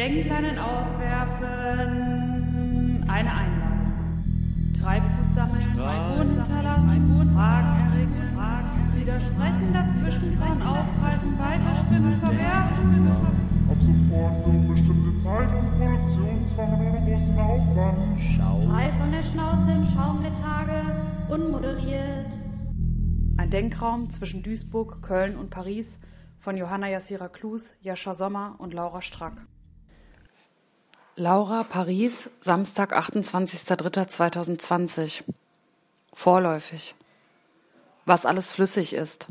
Denkleinen auswerfen. Eine Einladung. Treibgut sammeln, Spuren hinterlassen, Fragen erregen, Fragen widersprechen, dazwischen fahren, aufhalten, weiterspinnen, verwerfen. Ab sofort für unbestimmte Zeit und Produktionsfach ohne großen Aufwand. Schau. Frei von der Schnauze im Schaum der Tage, unmoderiert. Ein Denkraum zwischen Duisburg, Köln und Paris von Johanna Jassira Klus, Jascha Sommer und Laura Strack. Laura, Paris, Samstag, 28.03.2020. Vorläufig. Was alles flüssig ist.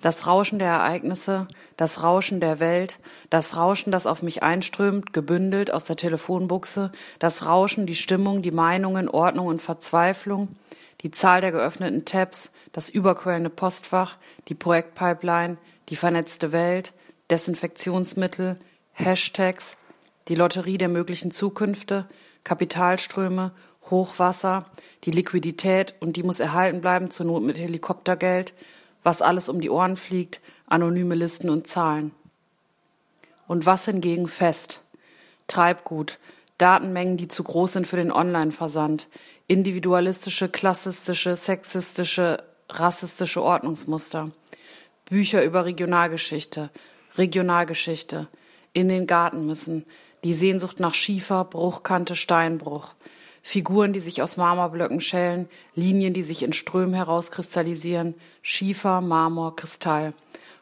Das Rauschen der Ereignisse, das Rauschen der Welt, das Rauschen, das auf mich einströmt, gebündelt aus der Telefonbuchse, das Rauschen, die Stimmung, die Meinungen, Ordnung und Verzweiflung, die Zahl der geöffneten Tabs, das überquellende Postfach, die Projektpipeline, die vernetzte Welt, Desinfektionsmittel, Hashtags, die Lotterie der möglichen Zukünfte, Kapitalströme, Hochwasser, die Liquidität und die muss erhalten bleiben, zur Not mit Helikoptergeld, was alles um die Ohren fliegt, anonyme Listen und Zahlen. Und was hingegen fest? Treibgut, Datenmengen, die zu groß sind für den Online-Versand, individualistische, klassistische, sexistische, rassistische Ordnungsmuster, Bücher über Regionalgeschichte, Regionalgeschichte, in den Garten müssen, die Sehnsucht nach Schiefer, Bruchkante, Steinbruch, Figuren, die sich aus Marmorblöcken schälen, Linien, die sich in Strömen herauskristallisieren, Schiefer, Marmor, Kristall.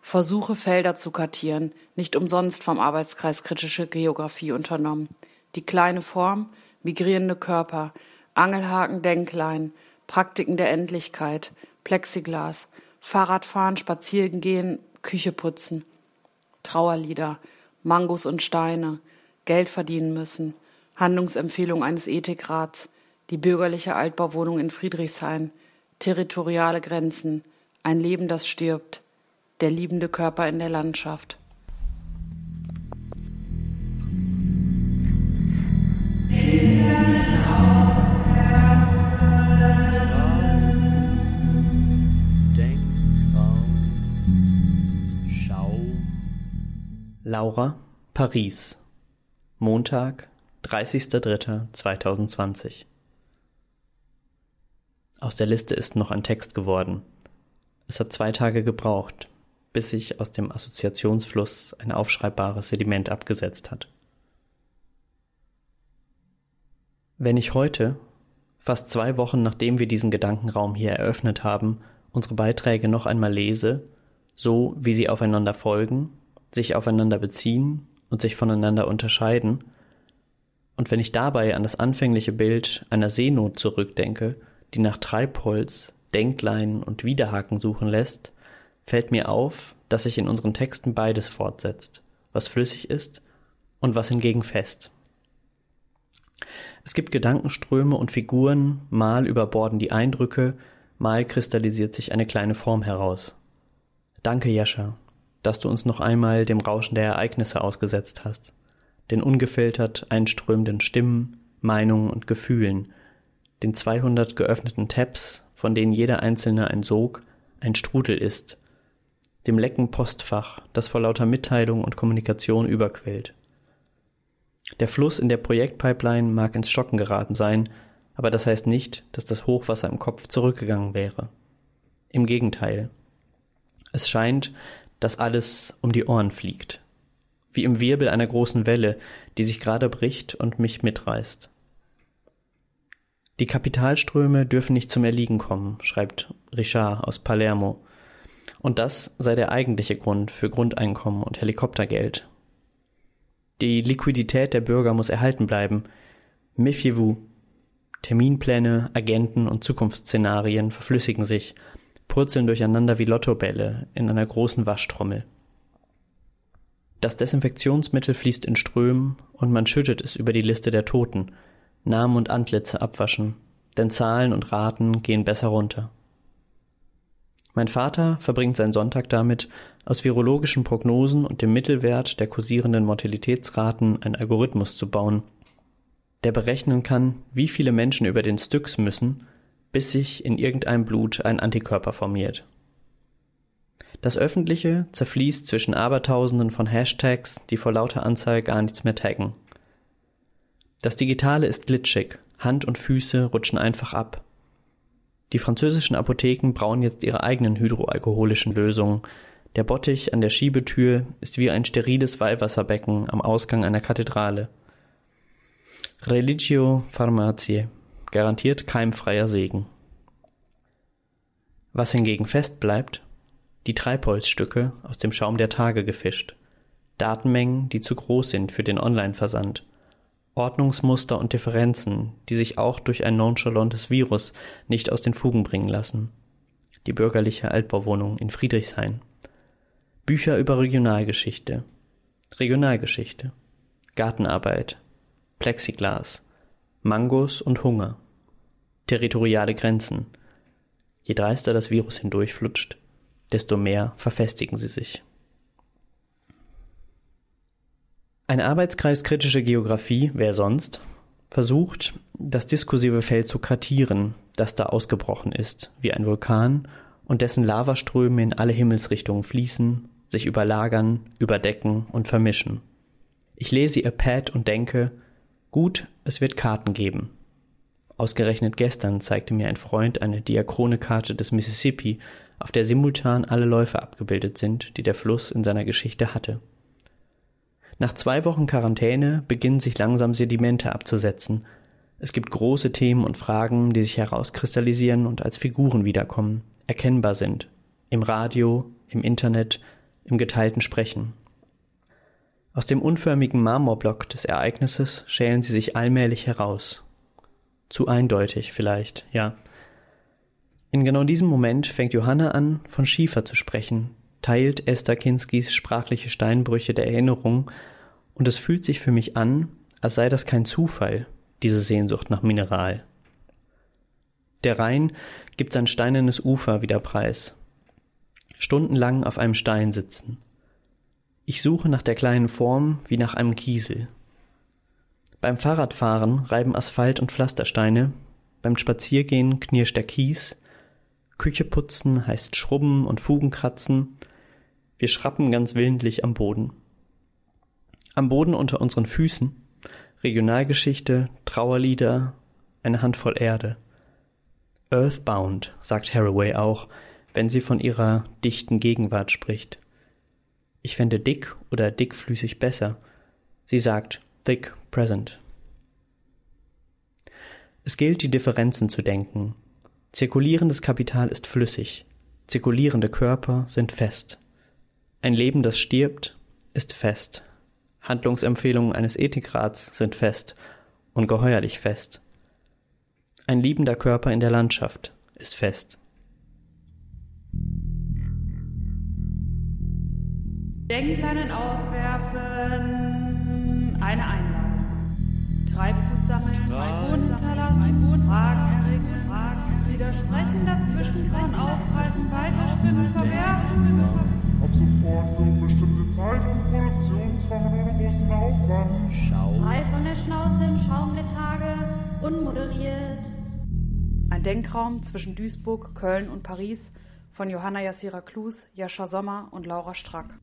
Versuche, Felder zu kartieren, nicht umsonst vom Arbeitskreis Kritische Geographie unternommen. Die kleine Form, migrierende Körper, Angelhaken, Denklein, Praktiken der Endlichkeit, Plexiglas, Fahrradfahren, Spazierengehen, Küche putzen, Trauerlieder, Mangos und Steine, Geld verdienen müssen, Handlungsempfehlung eines Ethikrats, die bürgerliche Altbauwohnung in Friedrichshain, territoriale Grenzen, ein Leben, das stirbt, der liebende Körper in der Landschaft. Denkraum. Laura, Paris. Montag, 30.03.2020. Aus der Liste ist noch ein Text geworden. Es hat zwei Tage gebraucht, bis sich aus dem Assoziationsfluss ein aufschreibbares Sediment abgesetzt hat. Wenn ich heute, fast zwei Wochen nachdem wir diesen Gedankenraum hier eröffnet haben, unsere Beiträge noch einmal lese, so wie sie aufeinander folgen, sich aufeinander beziehen und sich voneinander unterscheiden, und wenn ich dabei an das anfängliche Bild einer Seenot zurückdenke, die nach Treibholz, Denkleinen und Widerhaken suchen lässt, fällt mir auf, dass sich in unseren Texten beides fortsetzt, was flüssig ist und was hingegen fest. Es gibt Gedankenströme und Figuren, mal überborden die Eindrücke, mal kristallisiert sich eine kleine Form heraus. Danke, Jascha, dass du uns noch einmal dem Rauschen der Ereignisse ausgesetzt hast, den ungefiltert einströmenden Stimmen, Meinungen und Gefühlen, den 200 geöffneten Tabs, von denen jeder einzelne ein Sog, ein Strudel ist, dem lecken Postfach, das vor lauter Mitteilung und Kommunikation überquillt. Der Fluss in der Projektpipeline mag ins Stocken geraten sein, aber das heißt nicht, dass das Hochwasser im Kopf zurückgegangen wäre. Im Gegenteil. Es scheint, dass alles um die Ohren fliegt. Wie im Wirbel einer großen Welle, die sich gerade bricht und mich mitreißt. Die Kapitalströme dürfen nicht zum Erliegen kommen, schreibt Richard aus Palermo. Und das sei der eigentliche Grund für Grundeinkommen und Helikoptergeld, die Liquidität der Bürger muss erhalten bleiben. Méfiez-vous. Terminpläne, Agenten und Zukunftsszenarien verflüssigen sich, purzeln durcheinander wie Lottobälle in einer großen Waschtrommel. Das Desinfektionsmittel fließt in Strömen und man schüttet es über die Liste der Toten, Namen und Antlitze abwaschen, denn Zahlen und Raten gehen besser runter. Mein Vater verbringt seinen Sonntag damit, aus virologischen Prognosen und dem Mittelwert der kursierenden Mortalitätsraten einen Algorithmus zu bauen, der berechnen kann, wie viele Menschen über den Styx müssen, bis sich in irgendeinem Blut ein Antikörper formiert. Das Öffentliche zerfließt zwischen Abertausenden von Hashtags, die vor lauter Anzahl gar nichts mehr taggen. Das Digitale ist glitschig, Hand und Füße rutschen einfach ab. Die französischen Apotheken brauen jetzt ihre eigenen hydroalkoholischen Lösungen. Der Bottich an der Schiebetür ist wie ein steriles Weihwasserbecken am Ausgang einer Kathedrale. Religio Pharmacie, garantiert keimfreier Segen. Was hingegen fest bleibt, die Treibholzstücke aus dem Schaum der Tage gefischt, Datenmengen, die zu groß sind für den Online-Versand, Ordnungsmuster und Differenzen, die sich auch durch ein nonchalantes Virus nicht aus den Fugen bringen lassen. Die bürgerliche Altbauwohnung in Friedrichshain. Bücher über Regionalgeschichte. Regionalgeschichte. Gartenarbeit. Plexiglas. Mangos und Hunger. Territoriale Grenzen. Je dreister das Virus hindurchflutscht, desto mehr verfestigen sie sich. Ein Arbeitskreis kritische Geographie, wer sonst, versucht, das diskursive Feld zu kartieren, das da ausgebrochen ist, wie ein Vulkan, und dessen Lavaströme in alle Himmelsrichtungen fließen, sich überlagern, überdecken und vermischen. Ich lese ihr Pad und denke, gut, es wird Karten geben. Ausgerechnet gestern zeigte mir ein Freund eine diachrone Karte des Mississippi, auf der simultan alle Läufe abgebildet sind, die der Fluss in seiner Geschichte hatte. Nach zwei Wochen Quarantäne beginnen sich langsam Sedimente abzusetzen. Es gibt große Themen und Fragen, die sich herauskristallisieren und als Figuren wiederkommen, erkennbar sind. Im Radio, im Internet, im geteilten Sprechen. Aus dem unförmigen Marmorblock des Ereignisses schälen sie sich allmählich heraus. Zu eindeutig vielleicht, ja. In genau diesem Moment fängt Johanna an, von Schiefer zu sprechen, teilt Esther Kinskis sprachliche Steinbrüche der Erinnerung, und es fühlt sich für mich an, als sei das kein Zufall, diese Sehnsucht nach Mineral. Der Rhein gibt sein steinernes Ufer wieder preis. Stundenlang auf einem Stein sitzen. Ich suche nach der kleinen Form wie nach einem Kiesel. Beim Fahrradfahren reiben Asphalt und Pflastersteine, beim Spaziergehen knirscht der Kies, Küche putzen heißt Schrubben und Fugen kratzen, wir schrappen ganz willentlich am Boden. Am Boden unter unseren Füßen Regionalgeschichte, Trauerlieder, eine Handvoll Erde. Earthbound, sagt Haraway auch, wenn sie von ihrer dichten Gegenwart spricht. Ich fände dick oder dickflüssig besser. Sie sagt thick present. Es gilt, die Differenzen zu denken. Zirkulierendes Kapital ist flüssig, zirkulierende Körper sind fest. Ein Leben, das stirbt, ist fest. Handlungsempfehlungen eines Ethikrats sind fest, ungeheuerlich fest. Ein liebender Körper in der Landschaft ist fest. Denkleinen auswerfen, eine Einladung. Treibgut sammeln, Spuren hinterlassen, Fragen erregen, Fragen widersprechen, dazwischen von aufhalten, weiterspinnen, verwerfen. Ab sofort für unbestimmte Zeit und Produktionsfang ohne großen Aufwand. Schau. Frei von der Schnauze im Schaum der Tage, unmoderiert. Ein Denkraum zwischen Duisburg, Köln und Paris von Johanna Jassira Klus, Jascha Sommer und Laura Strack.